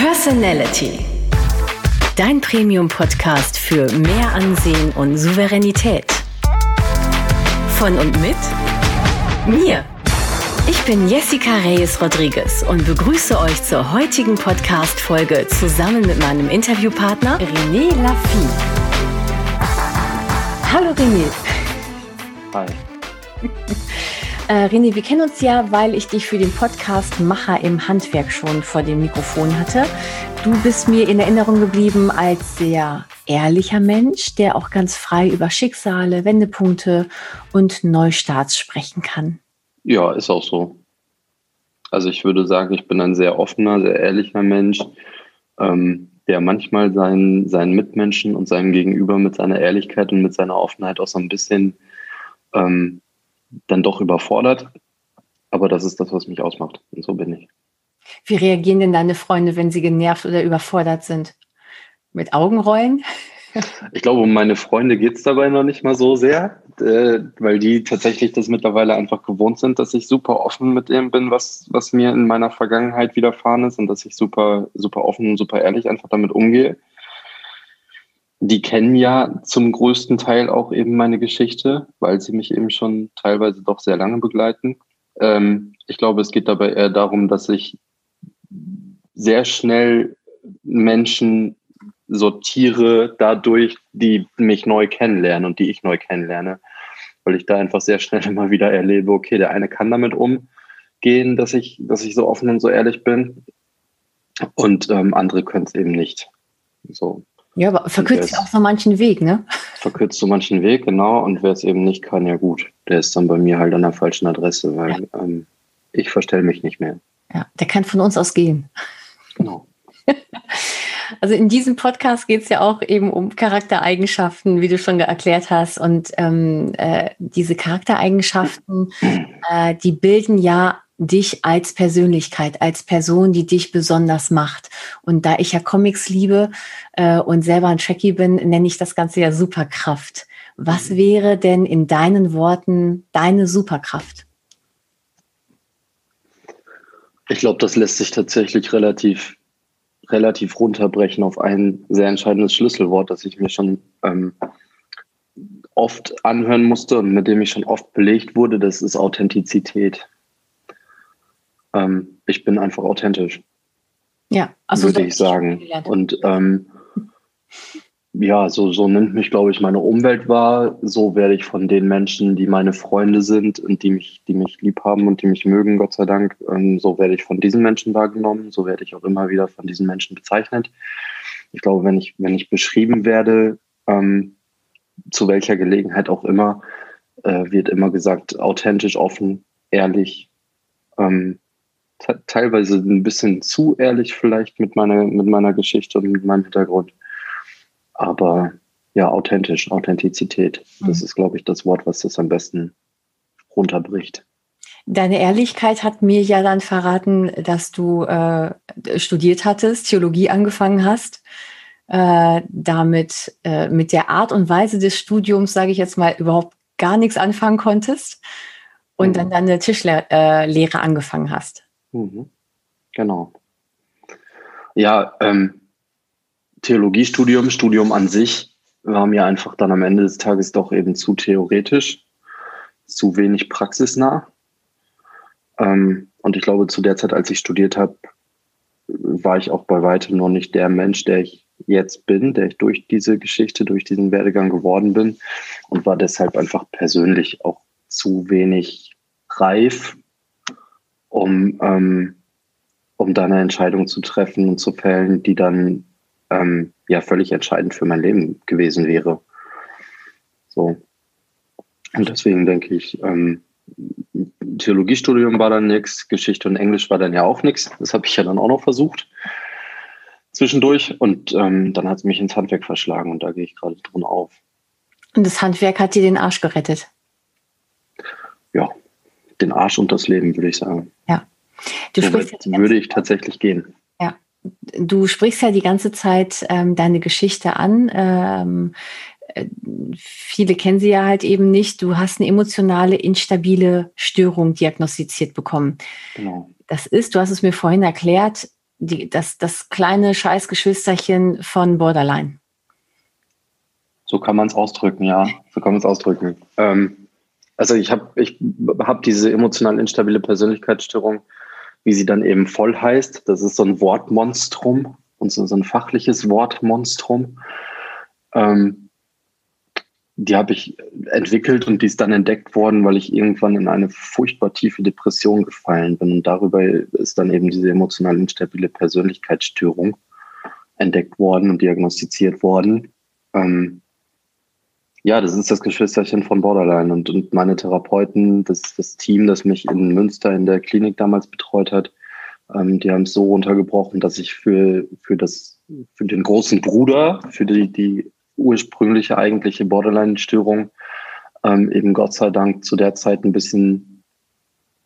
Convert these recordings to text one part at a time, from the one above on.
Personality. Dein Premium-Podcast für mehr Ansehen und Souveränität. Von und mit mir. Ich bin Jessica Reyes Rodriguez und begrüße euch zur heutigen Podcast-Folge zusammen mit meinem Interviewpartner René Laffy. Hallo René. Hi. Äh, René, wir kennen uns ja, weil ich dich für den Podcast Macher im Handwerk schon vor dem Mikrofon hatte. Du bist mir in Erinnerung geblieben als sehr ehrlicher Mensch, der auch ganz frei über Schicksale, Wendepunkte und Neustarts sprechen kann. Ja, ist auch so. Also ich würde sagen, ich bin ein sehr offener, sehr ehrlicher Mensch, ähm, der manchmal seinen, seinen Mitmenschen und seinem Gegenüber mit seiner Ehrlichkeit und mit seiner Offenheit auch so ein bisschen ähm, dann doch überfordert. Aber das ist das, was mich ausmacht. Und so bin ich. Wie reagieren denn deine Freunde, wenn sie genervt oder überfordert sind? Mit Augenrollen? Ich glaube, um meine Freunde geht es dabei noch nicht mal so sehr, äh, weil die tatsächlich das mittlerweile einfach gewohnt sind, dass ich super offen mit dem bin, was, was mir in meiner Vergangenheit widerfahren ist und dass ich super, super offen und super ehrlich einfach damit umgehe die kennen ja zum größten Teil auch eben meine Geschichte, weil sie mich eben schon teilweise doch sehr lange begleiten. Ähm, ich glaube, es geht dabei eher darum, dass ich sehr schnell Menschen sortiere dadurch, die mich neu kennenlernen und die ich neu kennenlerne, weil ich da einfach sehr schnell immer wieder erlebe, okay, der eine kann damit umgehen, dass ich, dass ich so offen und so ehrlich bin und ähm, andere können es eben nicht. So, ja, aber verkürzt auch so manchen Weg, ne? Verkürzt so manchen Weg, genau. Und wer es eben nicht kann, ja gut. Der ist dann bei mir halt an der falschen Adresse, weil ja. ähm, ich verstelle mich nicht mehr. Ja, der kann von uns aus gehen. Genau. Also in diesem Podcast geht es ja auch eben um Charaktereigenschaften, wie du schon erklärt hast. Und ähm, äh, diese Charaktereigenschaften, äh, die bilden ja dich als Persönlichkeit, als Person, die dich besonders macht. Und da ich ja Comics liebe äh, und selber ein Trekkie bin, nenne ich das Ganze ja Superkraft. Was mhm. wäre denn in deinen Worten deine Superkraft? Ich glaube, das lässt sich tatsächlich relativ, relativ runterbrechen auf ein sehr entscheidendes Schlüsselwort, das ich mir schon ähm, oft anhören musste und mit dem ich schon oft belegt wurde. Das ist Authentizität. Ähm, ich bin einfach authentisch. Ja, also würde ich sagen. Und ähm, ja, so, so nimmt mich, glaube ich, meine Umwelt wahr. So werde ich von den Menschen, die meine Freunde sind und die mich, die mich lieb haben und die mich mögen, Gott sei Dank, ähm, so werde ich von diesen Menschen wahrgenommen. So werde ich auch immer wieder von diesen Menschen bezeichnet. Ich glaube, wenn ich, wenn ich beschrieben werde, ähm, zu welcher Gelegenheit auch immer, äh, wird immer gesagt, authentisch, offen, ehrlich, ähm, teilweise ein bisschen zu ehrlich vielleicht mit meiner, mit meiner Geschichte und mit meinem Hintergrund. Aber ja, authentisch, Authentizität. Das mhm. ist, glaube ich, das Wort, was das am besten runterbricht. Deine Ehrlichkeit hat mir ja dann verraten, dass du äh, studiert hattest, Theologie angefangen hast, äh, damit äh, mit der Art und Weise des Studiums, sage ich jetzt mal, überhaupt gar nichts anfangen konntest und mhm. dann deine Tischlehre äh, angefangen hast. Mhm. Genau. Ja, ähm, Theologiestudium, Studium an sich war mir einfach dann am Ende des Tages doch eben zu theoretisch, zu wenig praxisnah. Ähm, und ich glaube, zu der Zeit, als ich studiert habe, war ich auch bei weitem noch nicht der Mensch, der ich jetzt bin, der ich durch diese Geschichte, durch diesen Werdegang geworden bin und war deshalb einfach persönlich auch zu wenig reif um, ähm, um da eine Entscheidung zu treffen und zu fällen, die dann ähm, ja völlig entscheidend für mein Leben gewesen wäre. So. Und deswegen denke ich, ähm, Theologiestudium war dann nichts, Geschichte und Englisch war dann ja auch nichts. Das habe ich ja dann auch noch versucht zwischendurch und ähm, dann hat es mich ins Handwerk verschlagen und da gehe ich gerade drin auf. Und das Handwerk hat dir den Arsch gerettet? Ja, den Arsch und das Leben, würde ich sagen. Ja. Du so sprichst ja würde ich tatsächlich gehen. Ja. Du sprichst ja die ganze Zeit ähm, deine Geschichte an. Ähm, äh, viele kennen sie ja halt eben nicht. Du hast eine emotionale, instabile Störung diagnostiziert bekommen. Genau. Das ist, du hast es mir vorhin erklärt, die, das, das kleine Scheißgeschwisterchen von Borderline. So kann man es ausdrücken, ja. So kann man es ausdrücken. Ähm, also ich habe ich hab diese emotional instabile Persönlichkeitsstörung, wie sie dann eben voll heißt. Das ist so ein Wortmonstrum und so, so ein fachliches Wortmonstrum. Ähm, die habe ich entwickelt und die ist dann entdeckt worden, weil ich irgendwann in eine furchtbar tiefe Depression gefallen bin. Und darüber ist dann eben diese emotional instabile Persönlichkeitsstörung entdeckt worden und diagnostiziert worden. Ähm, ja, das ist das Geschwisterchen von Borderline und, und meine Therapeuten, das, das Team, das mich in Münster in der Klinik damals betreut hat, ähm, die haben es so runtergebrochen, dass ich für, für, das, für den großen Bruder, für die, die ursprüngliche eigentliche Borderline-Störung ähm, eben Gott sei Dank zu der Zeit ein bisschen,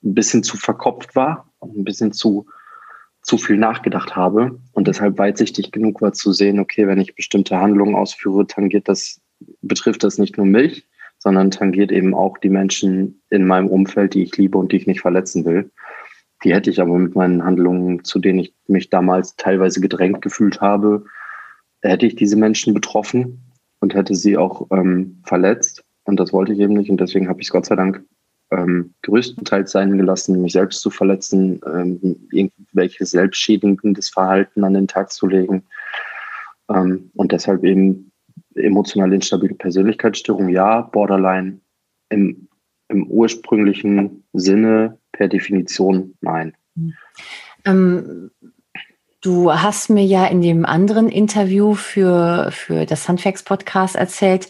ein bisschen zu verkopft war und ein bisschen zu, zu viel nachgedacht habe. Und deshalb weitsichtig genug war zu sehen, okay, wenn ich bestimmte Handlungen ausführe, tangiert das, betrifft das nicht nur mich, sondern tangiert eben auch die Menschen in meinem Umfeld, die ich liebe und die ich nicht verletzen will. Die hätte ich aber mit meinen Handlungen, zu denen ich mich damals teilweise gedrängt gefühlt habe, hätte ich diese Menschen betroffen und hätte sie auch ähm, verletzt. Und das wollte ich eben nicht. Und deswegen habe ich es Gott sei Dank ähm, größtenteils sein gelassen, mich selbst zu verletzen, ähm, irgendwelches selbstschädigendes Verhalten an den Tag zu legen. Ähm, und deshalb eben emotional instabile Persönlichkeitsstörung, ja, Borderline im, im ursprünglichen Sinne per Definition nein. Ähm, Du hast mir ja in dem anderen Interview für, für das Handwerks Podcast erzählt,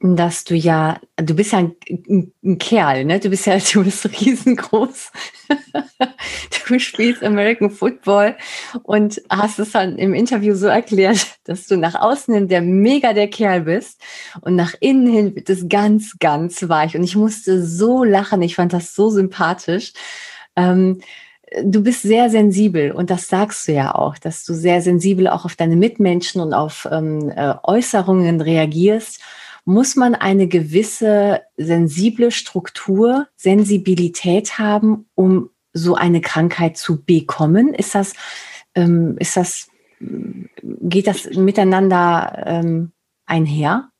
dass du ja, du bist ja ein, ein, ein, Kerl, ne? Du bist ja, du bist riesengroß. du spielst American Football und hast es dann im Interview so erklärt, dass du nach außen hin der mega der Kerl bist und nach innen hin wird es ganz, ganz weich. Und ich musste so lachen. Ich fand das so sympathisch. Ähm, du bist sehr sensibel und das sagst du ja auch, dass du sehr sensibel auch auf deine Mitmenschen und auf ähm, äh, Äußerungen reagierst. Muss man eine gewisse sensible Struktur, Sensibilität haben, um so eine Krankheit zu bekommen? Ist das, ähm, ist das, geht das miteinander ähm, einher?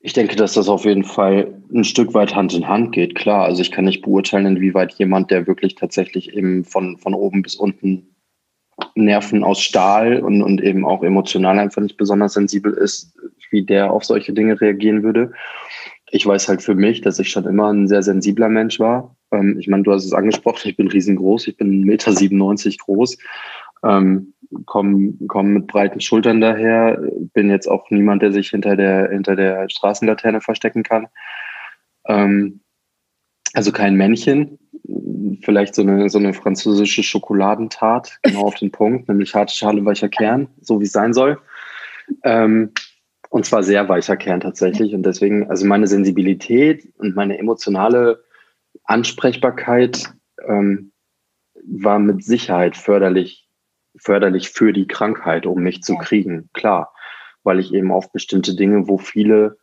Ich denke, dass das auf jeden Fall ein Stück weit Hand in Hand geht, klar. Also ich kann nicht beurteilen, inwieweit jemand, der wirklich tatsächlich eben von, von oben bis unten Nerven aus Stahl und, und eben auch emotional einfach nicht besonders sensibel ist, wie der auf solche Dinge reagieren würde. Ich weiß halt für mich, dass ich schon immer ein sehr sensibler Mensch war. Ähm, ich meine, du hast es angesprochen, ich bin riesengroß, ich bin 1,97 Meter groß. Ähm, komme komm mit breiten Schultern daher, bin jetzt auch niemand, der sich hinter der, hinter der Straßenlaterne verstecken kann. Ähm, also kein Männchen, vielleicht so eine, so eine französische Schokoladentat, genau auf den Punkt, nämlich harte Schale, weicher Kern, so wie es sein soll. Ähm, und zwar sehr weicher Kern tatsächlich. Und deswegen, also meine Sensibilität und meine emotionale Ansprechbarkeit ähm, war mit Sicherheit förderlich förderlich für die Krankheit, um mich zu kriegen, klar. Weil ich eben auf bestimmte Dinge, wo viele,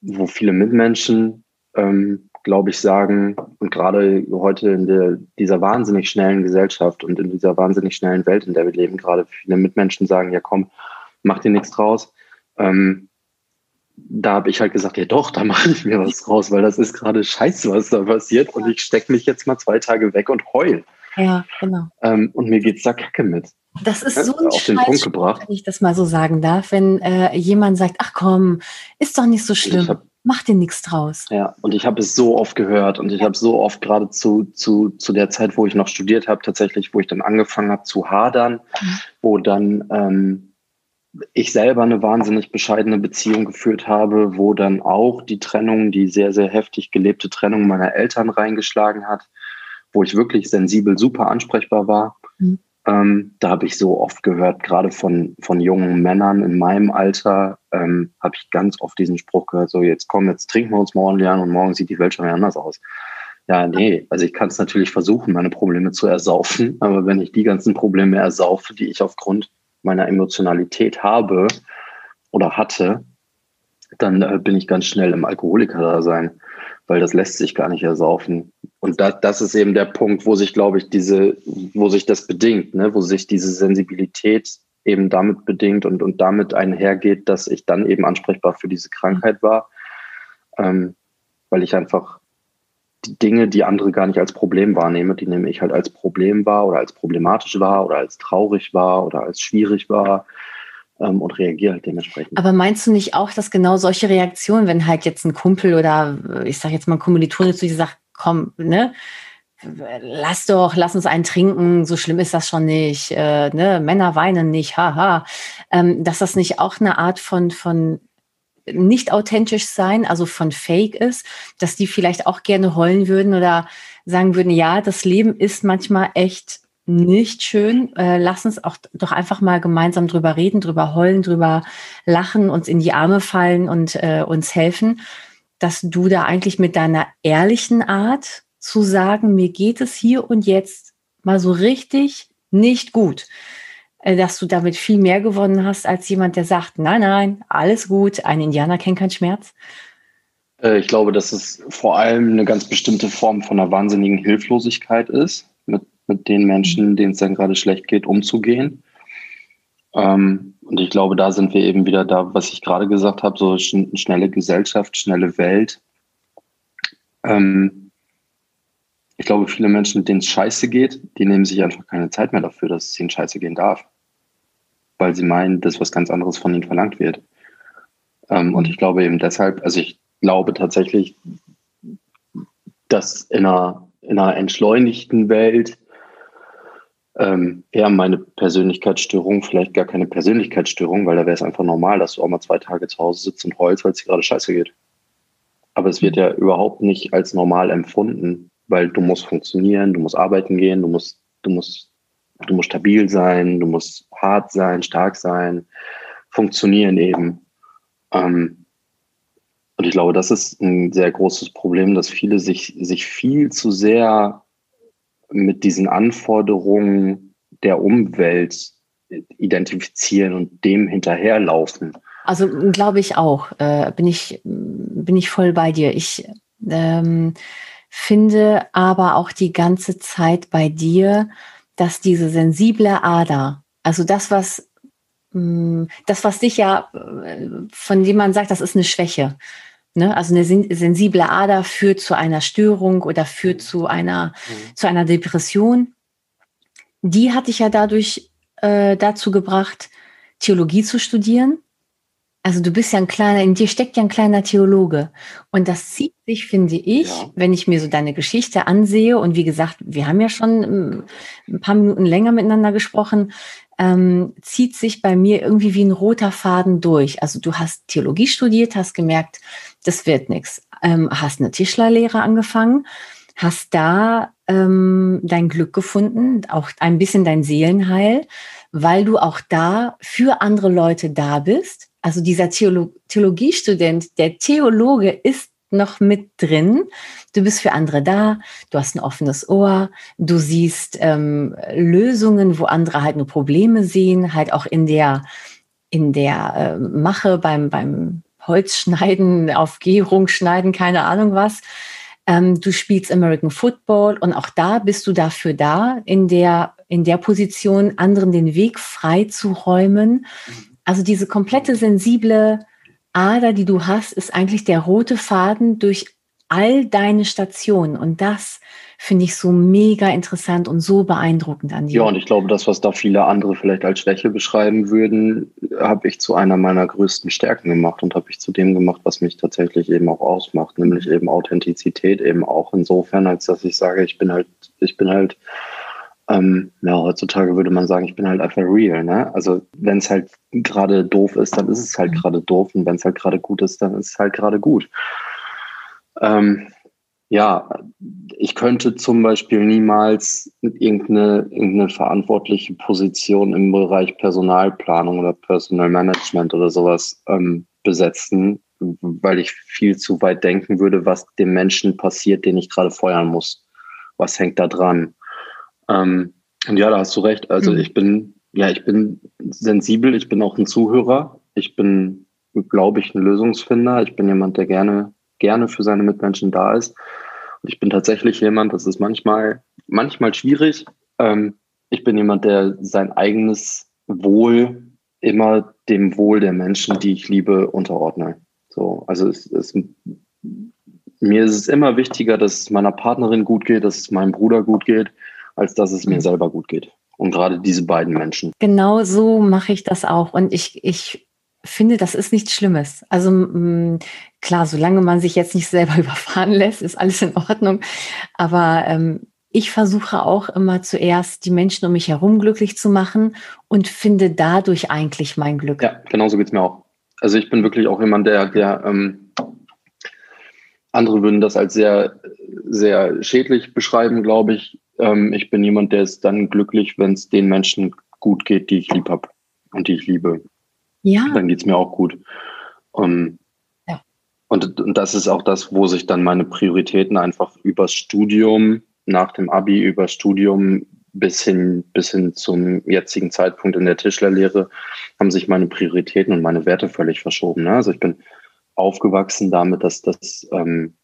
wo viele Mitmenschen, ähm, glaube ich, sagen, und gerade heute in der, dieser wahnsinnig schnellen Gesellschaft und in dieser wahnsinnig schnellen Welt, in der wir leben, gerade viele Mitmenschen sagen, ja komm, mach dir nichts draus. Ähm, da habe ich halt gesagt, ja doch, da mache ich mir was draus, weil das ist gerade scheiße, was da passiert. Und ich stecke mich jetzt mal zwei Tage weg und heul. Ja, genau. Ähm, und mir geht's da kacke mit. Das ist so ein auf den Punkt gebracht. wenn ich das mal so sagen darf, wenn äh, jemand sagt, ach komm, ist doch nicht so schlimm. Hab, Mach dir nichts draus. Ja, und ich habe es so oft gehört und ich habe so oft gerade zu, zu, zu der Zeit, wo ich noch studiert habe, tatsächlich, wo ich dann angefangen habe zu hadern, mhm. wo dann ähm, ich selber eine wahnsinnig bescheidene Beziehung geführt habe, wo dann auch die Trennung, die sehr, sehr heftig gelebte Trennung meiner Eltern reingeschlagen hat wo ich wirklich sensibel super ansprechbar war. Mhm. Ähm, da habe ich so oft gehört, gerade von, von jungen Männern in meinem Alter, ähm, habe ich ganz oft diesen Spruch gehört, so jetzt komm, jetzt trinken wir uns morgen lernen und morgen sieht die Welt schon wieder anders aus. Ja, nee, also ich kann es natürlich versuchen, meine Probleme zu ersaufen, aber wenn ich die ganzen Probleme ersaufe, die ich aufgrund meiner Emotionalität habe oder hatte, dann äh, bin ich ganz schnell im Alkoholiker-Dasein. weil das lässt sich gar nicht ersaufen. Und das, das ist eben der Punkt, wo sich, glaube ich, diese, wo sich das bedingt, ne? wo sich diese Sensibilität eben damit bedingt und, und damit einhergeht, dass ich dann eben ansprechbar für diese Krankheit war, ähm, weil ich einfach Dinge, die andere gar nicht als Problem wahrnehme, die nehme ich halt als Problem wahr oder als problematisch wahr oder als traurig wahr oder als schwierig wahr ähm, und reagiere halt dementsprechend. Aber meinst du nicht auch, dass genau solche Reaktionen, wenn halt jetzt ein Kumpel oder ich sage jetzt mal ein Kommilitone zu dir sagt, komm, ne, lass doch, lass uns einen trinken, so schlimm ist das schon nicht, äh, ne? Männer weinen nicht, haha, ähm, dass das nicht auch eine Art von, von nicht authentisch sein, also von Fake ist, dass die vielleicht auch gerne heulen würden oder sagen würden, ja, das Leben ist manchmal echt nicht schön. Äh, lass uns auch doch einfach mal gemeinsam drüber reden, drüber heulen, drüber lachen, uns in die Arme fallen und äh, uns helfen, dass du da eigentlich mit deiner ehrlichen Art zu sagen, mir geht es hier und jetzt mal so richtig nicht gut, dass du damit viel mehr gewonnen hast als jemand, der sagt, nein, nein, alles gut, ein Indianer kennt keinen Schmerz? Äh, ich glaube, dass es vor allem eine ganz bestimmte Form von einer wahnsinnigen Hilflosigkeit ist, mit, mit den Menschen, denen es dann gerade schlecht geht, umzugehen. Ähm, und ich glaube, da sind wir eben wieder da, was ich gerade gesagt habe, so schnelle Gesellschaft, schnelle Welt. Ähm, ich glaube, viele Menschen, denen es scheiße geht, die nehmen sich einfach keine Zeit mehr dafür, dass es ihnen scheiße gehen darf. Weil sie meinen, dass was ganz anderes von ihnen verlangt wird. Ähm, und ich glaube eben deshalb, also ich glaube tatsächlich, dass in einer, in einer entschleunigten Welt ähm, eher meine Persönlichkeitsstörung, vielleicht gar keine Persönlichkeitsstörung, weil da wäre es einfach normal, dass du auch mal zwei Tage zu Hause sitzt und heulst, weil es dir gerade scheiße geht. Aber es wird ja überhaupt nicht als normal empfunden weil du musst funktionieren, du musst arbeiten gehen, du musst, du musst, du musst stabil sein, du musst hart sein, stark sein, funktionieren eben. Ähm, und ich glaube, das ist ein sehr großes Problem, dass viele sich, sich viel zu sehr mit diesen Anforderungen der Umwelt identifizieren und dem hinterherlaufen. Also glaube ich auch, äh, bin ich bin ich voll bei dir. Ich ähm, finde aber auch die ganze Zeit bei dir, dass diese sensible Ader, also das, was mm, das, was dich ja, äh, von dem man sagt, das ist eine Schwäche. Ne? Also eine sensible Ader führt zu einer Störung oder führt zu einer, mhm. zu einer Depression. Die hat dich ja dadurch äh, dazu gebracht, Theologie zu studieren. Also du bist ja ein kleiner, in dir steckt ja ein kleiner Theologe. Und das zieht sich, finde ich, ja. wenn ich mir so deine Geschichte ansehe. Und wie gesagt, wir haben ja schon ähm, ein paar Minuten länger miteinander gesprochen, ähm, zieht sich bei mir irgendwie wie ein roter Faden durch. Also du hast Theologie studiert, hast gemerkt, das wird nichts. Ähm, hast eine Tischlerlehre angefangen, hast da ähm, dein Glück gefunden, auch ein bisschen dein Seelenheil, weil du auch da für andere Leute da bist also dieser Theolo Theologiestudent, der Theologe ist noch mit drin. Du bist für andere da, du hast ein offenes Ohr, du siehst ähm, Lösungen, wo andere halt nur Probleme sehen, halt auch in der, in der äh, Mache beim, beim Holzschneiden, auf Gärung schneiden, keine Ahnung was. Ähm, du spielst American Football und auch da bist du dafür da, in der, in der Position, anderen den Weg frei zu räumen. Mhm also diese komplette sensible Ader, die du hast, ist eigentlich der rote Faden durch all deine Stationen. Und das finde ich so mega interessant und so beeindruckend an dir. Ja, und ich glaube, das, was da viele andere vielleicht als Schwäche beschreiben würden, habe ich zu einer meiner größten Stärken gemacht und habe ich zu dem gemacht, was mich tatsächlich eben auch ausmacht, nämlich eben Authentizität eben auch insofern, als dass ich sage, ich bin halt, ich bin halt ähm, ja, heutzutage würde man sagen, ich bin halt einfach real. Ne? Also wenn es halt gerade doof ist, dann ist es halt mhm. gerade doof und wenn es halt gerade gut ist, dann ist es halt gerade gut. Ähm, ja, ich könnte zum Beispiel niemals irgendeine, irgendeine verantwortliche Position im Bereich Personalplanung oder Personal Management oder sowas ähm, besetzen, weil ich viel zu weit denken würde, was dem Menschen passiert, den ich gerade feuern muss. Was hängt da dran? Ähm, und ja, da hast du recht. Also mhm. ich bin, ja, ich bin sensibel, ich bin auch ein Zuhörer. Ich bin, glaube ich, ein Lösungsfinder. Ich bin jemand, der gerne gerne für seine Mitmenschen da ist. Und ich bin tatsächlich jemand, das ist manchmal, manchmal schwierig. Ähm, ich bin jemand, der sein eigenes Wohl immer dem Wohl der Menschen, die ich liebe, unterordne. So, also es, es, mir ist es immer wichtiger, dass es meiner Partnerin gut geht, dass es meinem Bruder gut geht, als dass es mir mhm. selber gut geht. Und gerade diese beiden Menschen. Genau so mache ich das auch. Und ich, ich finde, das ist nichts Schlimmes. Also mh, klar, solange man sich jetzt nicht selber überfahren lässt, ist alles in Ordnung. Aber ähm, ich versuche auch immer zuerst die Menschen um mich herum glücklich zu machen und finde dadurch eigentlich mein Glück. Ja, genauso geht es mir auch. Also ich bin wirklich auch jemand, der, der ähm, andere würden das als sehr, sehr schädlich beschreiben, glaube ich. Ähm, ich bin jemand, der ist dann glücklich, wenn es den Menschen gut geht, die ich lieb habe und die ich liebe. Ja. Dann geht es mir auch gut. Ähm, ja. Und, und das ist auch das, wo sich dann meine Prioritäten einfach übers Studium, nach dem Abi, übers Studium bis hin, bis hin zum jetzigen Zeitpunkt in der Tischlerlehre, haben sich meine Prioritäten und meine Werte völlig verschoben. Ne? Also ich bin aufgewachsen damit, dass das ähm,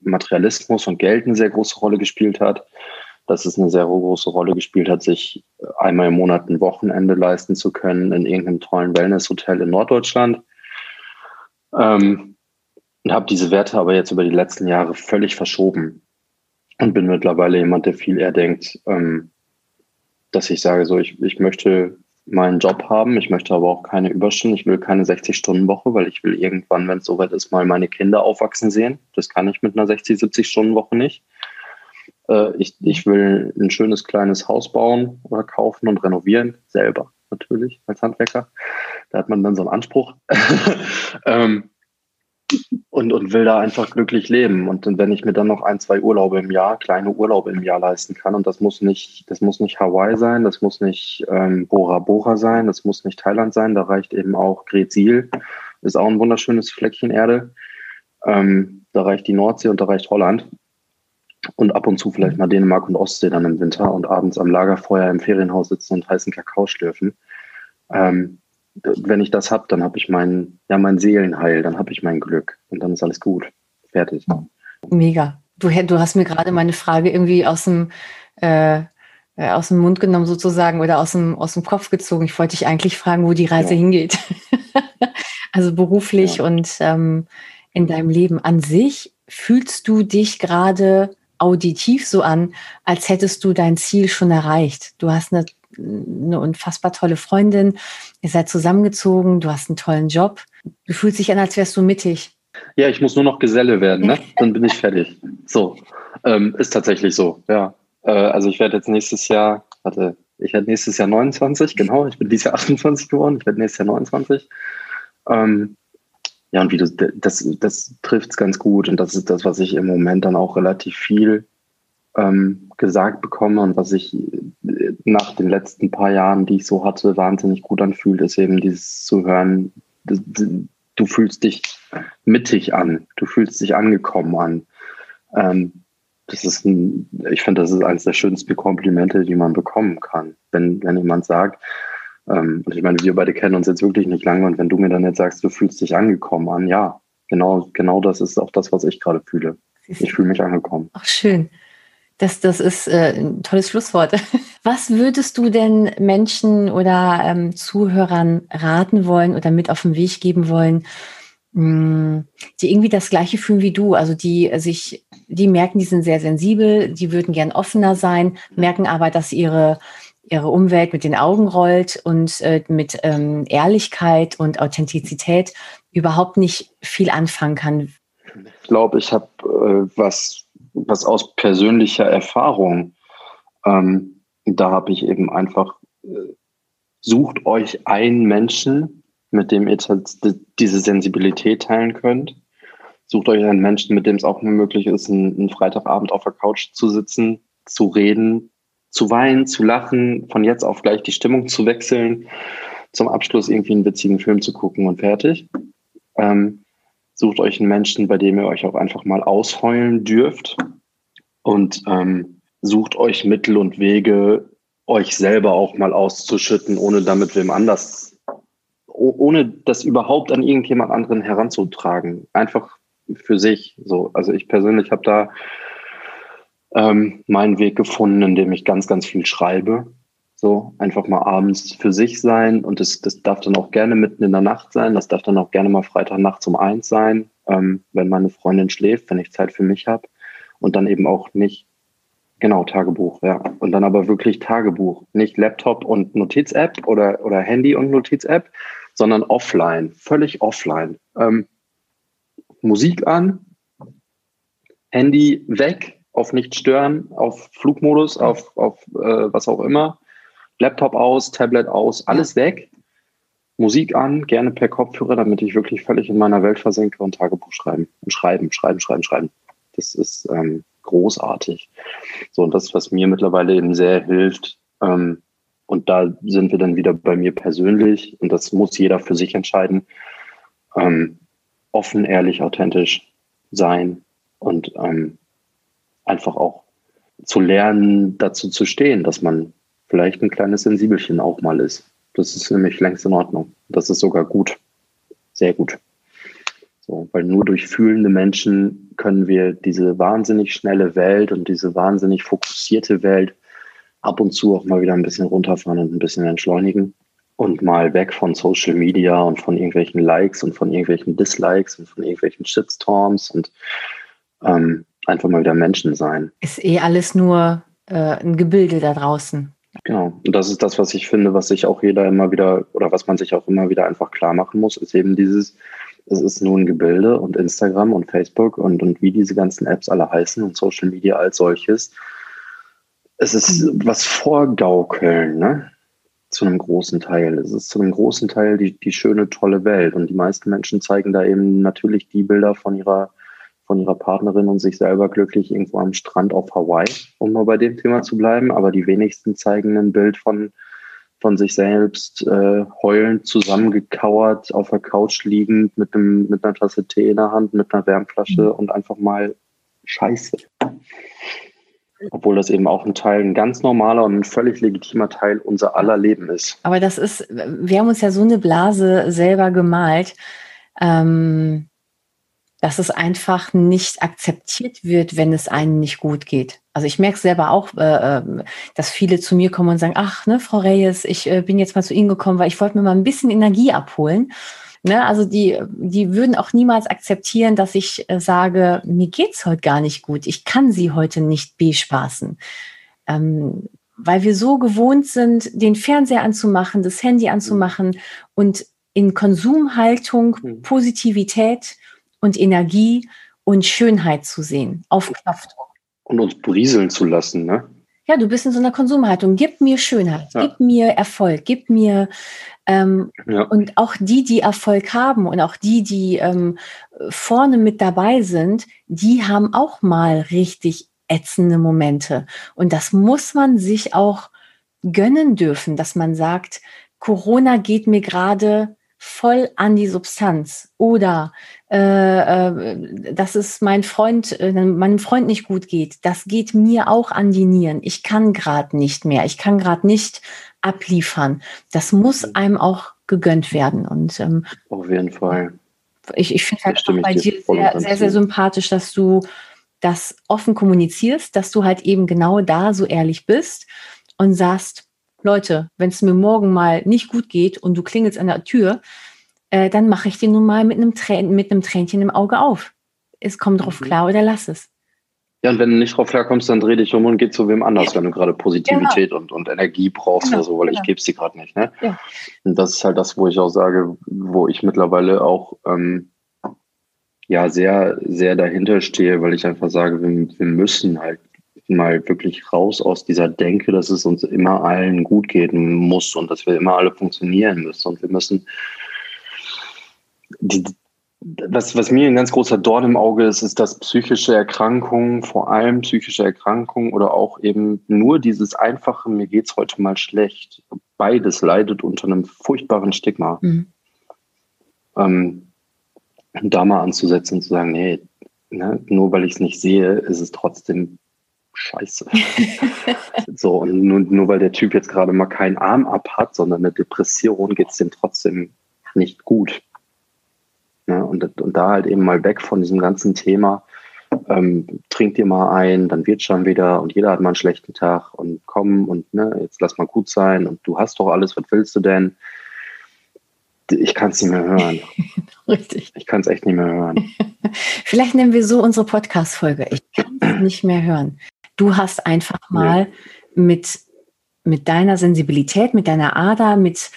Materialismus und Geld eine sehr große Rolle gespielt hat dass es eine sehr große Rolle gespielt hat, sich einmal im Monat ein Wochenende leisten zu können in irgendeinem tollen Wellnesshotel in Norddeutschland. Ähm, und habe diese Werte aber jetzt über die letzten Jahre völlig verschoben und bin mittlerweile jemand, der viel eher denkt, ähm, dass ich sage, so ich, ich möchte meinen Job haben, ich möchte aber auch keine Überstunden, ich will keine 60-Stunden-Woche, weil ich will irgendwann, wenn es soweit ist, mal meine Kinder aufwachsen sehen. Das kann ich mit einer 60, 70-Stunden-Woche nicht. Äh, ich, ich will ein schönes kleines Haus bauen oder kaufen und renovieren, selber natürlich als Handwerker. Da hat man dann so einen Anspruch. ähm, und, und will da einfach glücklich leben. Und wenn ich mir dann noch ein, zwei Urlaube im Jahr, kleine Urlaube im Jahr leisten kann, und das muss nicht, das muss nicht Hawaii sein, das muss nicht ähm, Bora Bora sein, das muss nicht Thailand sein, da reicht eben auch Gretzil, ist auch ein wunderschönes Fleckchen Erde. Ähm, da reicht die Nordsee und da reicht Holland und ab und zu vielleicht mal Dänemark und Ostsee dann im Winter und abends am Lagerfeuer im Ferienhaus sitzen und heißen Kakao schlürfen. Ähm, wenn ich das habe, dann habe ich mein, ja, mein Seelenheil, dann habe ich mein Glück und dann ist alles gut. Fertig. Mega. Du, du hast mir gerade meine Frage irgendwie aus dem, äh, äh, aus dem Mund genommen sozusagen oder aus dem, aus dem Kopf gezogen. Ich wollte dich eigentlich fragen, wo die Reise ja. hingeht. also beruflich ja. und ähm, in deinem Leben an sich. Fühlst du dich gerade auditiv so an, als hättest du dein Ziel schon erreicht. Du hast eine, eine unfassbar tolle Freundin, ihr seid zusammengezogen, du hast einen tollen Job. Du fühlst dich an, als wärst du mittig. Ja, ich muss nur noch Geselle werden, ne? Dann bin ich fertig. So, ähm, ist tatsächlich so, ja. Äh, also ich werde jetzt nächstes Jahr, warte, ich werde nächstes Jahr 29, genau, ich bin dieses Jahr 28 geworden, ich werde nächstes Jahr 29. Ähm, ja, und wie du, das, das trifft es ganz gut. Und das ist das, was ich im Moment dann auch relativ viel ähm, gesagt bekomme und was ich nach den letzten paar Jahren, die ich so hatte, wahnsinnig gut anfühlt, ist eben dieses zu hören, du fühlst dich mittig an, du fühlst dich angekommen an. Ähm, das ist ein, ich finde, das ist eines der schönsten Komplimente, die man bekommen kann. Wenn, wenn jemand sagt, ähm, und ich meine, wir beide kennen uns jetzt wirklich nicht lange und wenn du mir dann jetzt sagst, du fühlst dich angekommen an, ja, genau, genau das ist auch das, was ich gerade fühle. Ich fühle mich angekommen. Ach, schön. Das, das ist äh, ein tolles Schlusswort. Was würdest du denn Menschen oder ähm, Zuhörern raten wollen oder mit auf den Weg geben wollen, mh, hm, die irgendwie das Gleiche fühlen wie du? Also die sich, die merken, die sind sehr sensibel, die würden gern offener sein, merken aber, dass ihre ihre Umwelt mit den Augen rollt und äh, mit ähm, Ehrlichkeit und Authentizität überhaupt nicht viel anfangen kann. Ich glaube, ich habe äh, was, was aus persönlicher Erfahrung. Ähm, da habe ich eben einfach, äh, sucht euch einen Menschen, mit dem ihr diese Sensibilität teilen könnt. Sucht euch einen Menschen, mit dem es auch möglich ist, einen Freitagabend auf der Couch zu sitzen, zu reden, zu weinen, zu lachen, von jetzt auf gleich die Stimmung zu wechseln, zum Abschluss irgendwie einen witzigen Film zu gucken und fertig. Ähm, sucht euch einen Menschen, bei dem ihr euch auch einfach mal ausheulen dürft und ähm, sucht euch Mittel und Wege, euch selber auch mal auszuschütten, ohne damit wem anders, ohne das überhaupt an irgendjemand anderen heranzutragen. Einfach für sich. So, also ich persönlich habe da ähm, meinen Weg gefunden, indem ich ganz, ganz viel schreibe. So, einfach mal abends für sich sein und das, das darf dann auch gerne mitten in der Nacht sein. Das darf dann auch gerne mal Freitagnacht um eins sein, ähm, wenn meine Freundin schläft, wenn ich Zeit für mich habe. Und dann eben auch nicht, genau, Tagebuch, ja. Und dann aber wirklich Tagebuch. Nicht Laptop und Notiz-App oder, oder Handy und Notiz-App, sondern offline, völlig offline. Ähm, Musik an, Handy weg, auf nicht stören, auf Flugmodus, auf, auf äh, was auch immer Laptop aus, Tablet aus, alles weg. Musik an, gerne per Kopfhörer, damit ich wirklich völlig in meiner Welt versinke und Tagebuch schreiben. Und schreiben, schreiben, schreiben, schreiben. Das ist ähm, großartig. So, und das, was mir mittlerweile eben sehr hilft, ähm, und da sind wir dann wieder bei mir persönlich, und das muss jeder für sich entscheiden, ähm, offen, ehrlich, authentisch sein und ähm, einfach auch zu lernen, dazu zu stehen, dass man vielleicht ein kleines Sensibelchen auch mal ist. Das ist nämlich längst in Ordnung. Das ist sogar gut. Sehr gut. So, weil nur durch fühlende Menschen können wir diese wahnsinnig schnelle Welt und diese wahnsinnig fokussierte Welt ab und zu auch mal wieder ein bisschen runterfahren und ein bisschen entschleunigen und mal weg von Social Media und von irgendwelchen Likes und von irgendwelchen Dislikes und von irgendwelchen Shitstorms und ähm, einfach mal wieder Menschen sein. Ist eh alles nur äh, ein Gebilde da draußen. Genau. Und das ist das, was ich finde, was sich auch jeder immer wieder oder was man sich auch immer wieder einfach klar machen muss, ist eben dieses, es ist nur ein Gebilde und Instagram und Facebook und, und wie diese ganzen Apps alle heißen und Social Media als solches. Es ist was vorgaukeln, ne? Zu einem großen Teil. Es ist zu einem großen Teil die, die schöne, tolle Welt. Und die meisten Menschen zeigen da eben natürlich die Bilder von ihrer von ihrer Partnerin und sich selber glücklich irgendwo am Strand auf Hawaii, um mal bei dem Thema zu bleiben. Aber die wenigsten zeigen ein Bild von, von sich selbst äh, heulend zusammengekauert, auf der Couch liegend, mit, einem, mit einer Tasse Tee in der Hand, mit einer Wärmflasche mhm. und einfach mal Scheiße. Obwohl das eben auch ein Teil, ein ganz normaler und ein völlig legitimer Teil unser aller Leben ist. Aber das ist, wir haben uns ja so eine Blase selber gemalt. Ähm, dass es einfach nicht akzeptiert wird, wenn es einem nicht gut geht. Also ich merke selber auch, äh, ähm, dass viele zu mir kommen und sagen, ach, ne, Frau Reyes, ich äh, bin jetzt mal zu Ihnen gekommen, weil ich wollte mir mal ein bisschen Energie abholen. Ne, also die, die würden auch niemals akzeptieren, dass ich äh, sage, mir geht's heute gar nicht gut. Ich kann sie heute nicht bespaßen. Ähm, weil wir so gewohnt sind, den Fernseher anzumachen, das Handy anzumachen und in Konsumhaltung, hm. Positivität und Energie und Schönheit zu sehen auf Knopfdruck. Und uns brieseln zu lassen, ne? Ja, du bist in so einer Konsumhaltung. Gib mir Schönheit, ja. gib mir Erfolg, gib mir ähm, ja. und auch die, die Erfolg haben und auch die, die ähm, vorne mit dabei sind, die haben auch mal richtig ätzende Momente. Und das muss man sich auch gönnen dürfen, dass man sagt, Corona geht mir gerade voll an die Substanz oder äh, äh, dass es mein Freund, äh, meinem Freund nicht gut geht, das geht mir auch an die Nieren. Ich kann gerade nicht mehr, ich kann gerade nicht abliefern. Das muss mhm. einem auch gegönnt werden. Und ähm, auf jeden Fall. Ich, ich finde halt auch bei dir sehr, sehr, sehr sympathisch, dass du das offen kommunizierst, dass du halt eben genau da so ehrlich bist und sagst, Leute, wenn es mir morgen mal nicht gut geht und du klingelst an der Tür, äh, dann mache ich den nun mal mit einem, Trän mit einem Tränchen im Auge auf. Es kommt drauf mhm. klar oder lass es. Ja, und wenn du nicht drauf klarkommst, dann dreh dich um und geh zu wem anders, ja. wenn du gerade Positivität genau. und, und Energie brauchst genau. oder so, weil genau. ich gebe sie gerade nicht. Ne? Ja. Und das ist halt das, wo ich auch sage, wo ich mittlerweile auch ähm, ja sehr, sehr dahinter stehe, weil ich einfach sage, wir, wir müssen halt mal wirklich raus aus dieser Denke, dass es uns immer allen gut gehen muss und dass wir immer alle funktionieren müssen. Und wir müssen die, was, was mir ein ganz großer Dorn im Auge ist, ist, dass psychische Erkrankungen, vor allem psychische Erkrankungen oder auch eben nur dieses einfache, mir geht's heute mal schlecht, beides leidet unter einem furchtbaren Stigma. Mhm. Ähm, da mal anzusetzen und zu sagen, nee, ne, nur weil ich es nicht sehe, ist es trotzdem scheiße. so, und nur, nur weil der Typ jetzt gerade mal keinen Arm ab hat, sondern eine Depression, geht es dem trotzdem nicht gut. Ne? Und, und da halt eben mal weg von diesem ganzen Thema, ähm, trink dir mal ein, dann wird schon wieder und jeder hat mal einen schlechten Tag und komm und ne, jetzt lass mal gut sein und du hast doch alles, was willst du denn? Ich kann es nicht mehr hören. Richtig. Ich kann es echt nicht mehr hören. Vielleicht nennen wir so unsere Podcast-Folge. Ich kann es nicht mehr hören. Du hast einfach mal nee. mit, mit deiner Sensibilität, mit deiner Ader, mit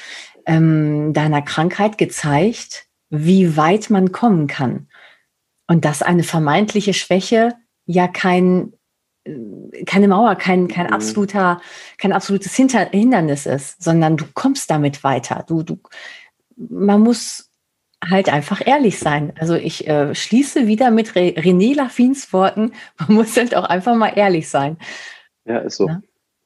ähm, deiner Krankheit gezeigt, wie weit man kommen kann. Und dass eine vermeintliche Schwäche ja kein, keine Mauer, kein, kein, mhm. absoluter, kein absolutes Hindernis ist, sondern du kommst damit weiter. Du, du, man muss halt einfach ehrlich sein. Also ich äh, schließe wieder mit Re René Lafins Worten, man muss halt auch einfach mal ehrlich sein. Ja, ist so. Ja?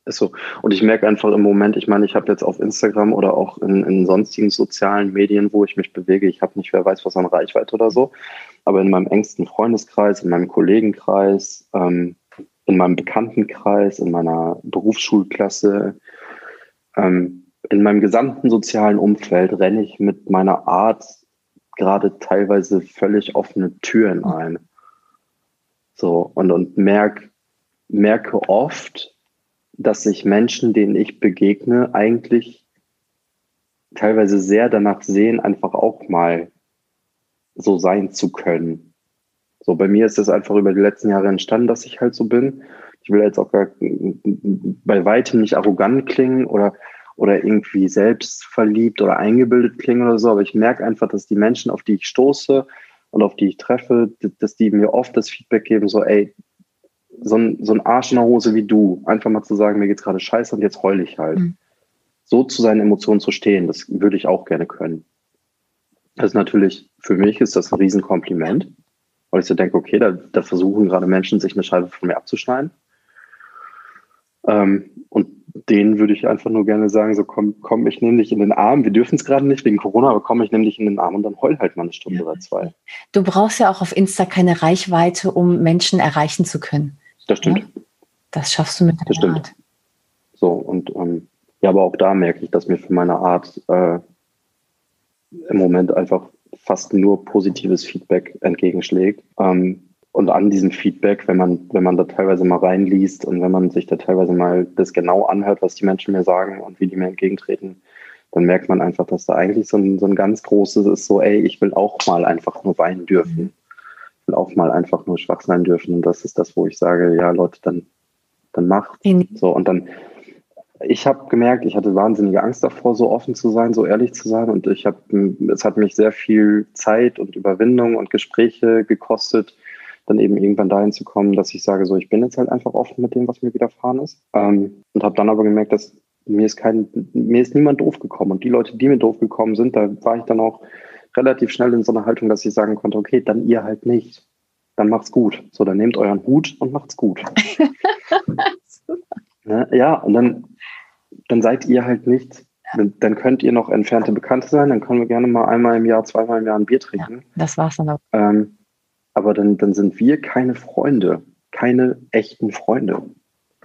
Ist so. Und ich merke einfach im Moment, ich meine, ich habe jetzt auf Instagram oder auch in, in sonstigen sozialen Medien, wo ich mich bewege, ich habe nicht, wer weiß was an Reichweite oder so, aber in meinem engsten Freundeskreis, in meinem Kollegenkreis, ähm, in meinem Bekanntenkreis, in meiner Berufsschulklasse, ähm, in meinem gesamten sozialen Umfeld renne ich mit meiner Art gerade teilweise völlig offene Türen ein. So, und, und merk, merke oft, dass sich Menschen, denen ich begegne, eigentlich teilweise sehr danach sehen, einfach auch mal so sein zu können. So, bei mir ist es einfach über die letzten Jahre entstanden, dass ich halt so bin. Ich will jetzt auch gar bei weitem nicht arrogant klingen oder, oder irgendwie selbstverliebt oder eingebildet klingen oder so, aber ich merke einfach, dass die Menschen, auf die ich stoße und auf die ich treffe, dass die mir oft das Feedback geben, so, ey, so ein, so ein Arsch in der Hose wie du, einfach mal zu sagen, mir geht's gerade scheiße und jetzt heul ich halt. Mhm. So zu seinen Emotionen zu stehen, das würde ich auch gerne können. Das ist natürlich, für mich ist das ein Riesenkompliment, weil ich so denke, okay, da, da versuchen gerade Menschen, sich eine Scheibe von mir abzuschneiden. Ähm, denen würde ich einfach nur gerne sagen, so komm, komm ich nehme dich in den Arm. Wir dürfen es gerade nicht wegen Corona, aber komm, ich nehme dich in den Arm und dann heul halt mal eine Stunde ja. oder zwei. Du brauchst ja auch auf Insta keine Reichweite, um Menschen erreichen zu können. Das stimmt. Ja? Das schaffst du mit deiner das stimmt. Art. So, und ähm, ja, aber auch da merke ich, dass mir für meine Art äh, im Moment einfach fast nur positives Feedback entgegenschlägt. Ähm, und an diesem Feedback, wenn man, wenn man da teilweise mal reinliest und wenn man sich da teilweise mal das genau anhört, was die Menschen mir sagen und wie die mir entgegentreten, dann merkt man einfach, dass da eigentlich so ein, so ein ganz großes ist, so, ey, ich will auch mal einfach nur weinen dürfen will auch mal einfach nur schwach sein dürfen. Und das ist das, wo ich sage, ja, Leute, dann, dann macht. Mhm. So, und dann, ich habe gemerkt, ich hatte wahnsinnige Angst davor, so offen zu sein, so ehrlich zu sein. Und ich habe, es hat mich sehr viel Zeit und Überwindung und Gespräche gekostet, dann eben irgendwann dahin zu kommen, dass ich sage, so, ich bin jetzt halt einfach offen mit dem, was mir widerfahren ist. Ähm, und habe dann aber gemerkt, dass mir ist kein, mir ist niemand doof gekommen. Und die Leute, die mir doof gekommen sind, da war ich dann auch relativ schnell in so einer Haltung, dass ich sagen konnte, okay, dann ihr halt nicht. Dann macht's gut. So, dann nehmt euren Hut und macht's gut. ne? Ja, und dann, dann seid ihr halt nicht, dann, dann, könnt ihr noch entfernte Bekannte sein, dann können wir gerne mal einmal im Jahr, zweimal im Jahr ein Bier trinken. Ja, das war's dann auch. Ähm, aber dann, dann sind wir keine Freunde, keine echten Freunde.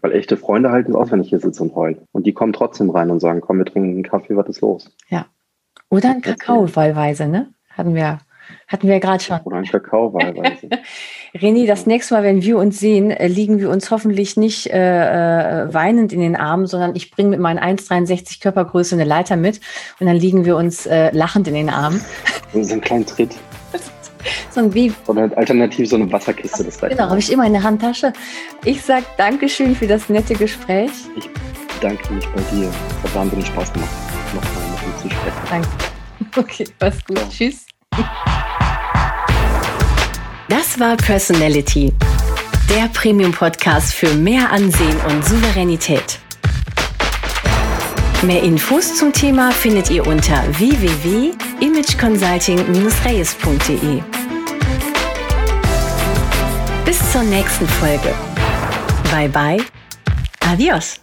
Weil echte Freunde halten es aus, wenn ich hier sitze und heul. Und die kommen trotzdem rein und sagen, komm, wir trinken einen Kaffee, was ist los? Ja. Oder ein Kakao wahlweise, ne? Hatten wir, hatten wir gerade schon. Oder ein Kakao wahlweise. René, das nächste Mal, wenn wir uns sehen, äh, liegen wir uns hoffentlich nicht äh, äh weinend in den Armen, sondern ich bringe mit meinen 1,63 Körpergröße eine Leiter mit und dann liegen wir uns äh, lachend in den Armen. So einen kleinen Tritt. So ein wie. Oder alternativ so eine Wasserkiste. Das genau, habe ich immer in der Handtasche. Ich sage Dankeschön für das nette Gespräch. Ich bedanke mich bei dir. Hat wahnsinnig Spaß gemacht. Nochmal zu sprechen. Danke. Okay, mach's gut. Ja. Tschüss. Das war Personality, der Premium-Podcast für mehr Ansehen und Souveränität. Mehr Infos zum Thema findet ihr unter www.imageconsulting-reyes.de. Bis zur nächsten Folge. Bye bye. Adios.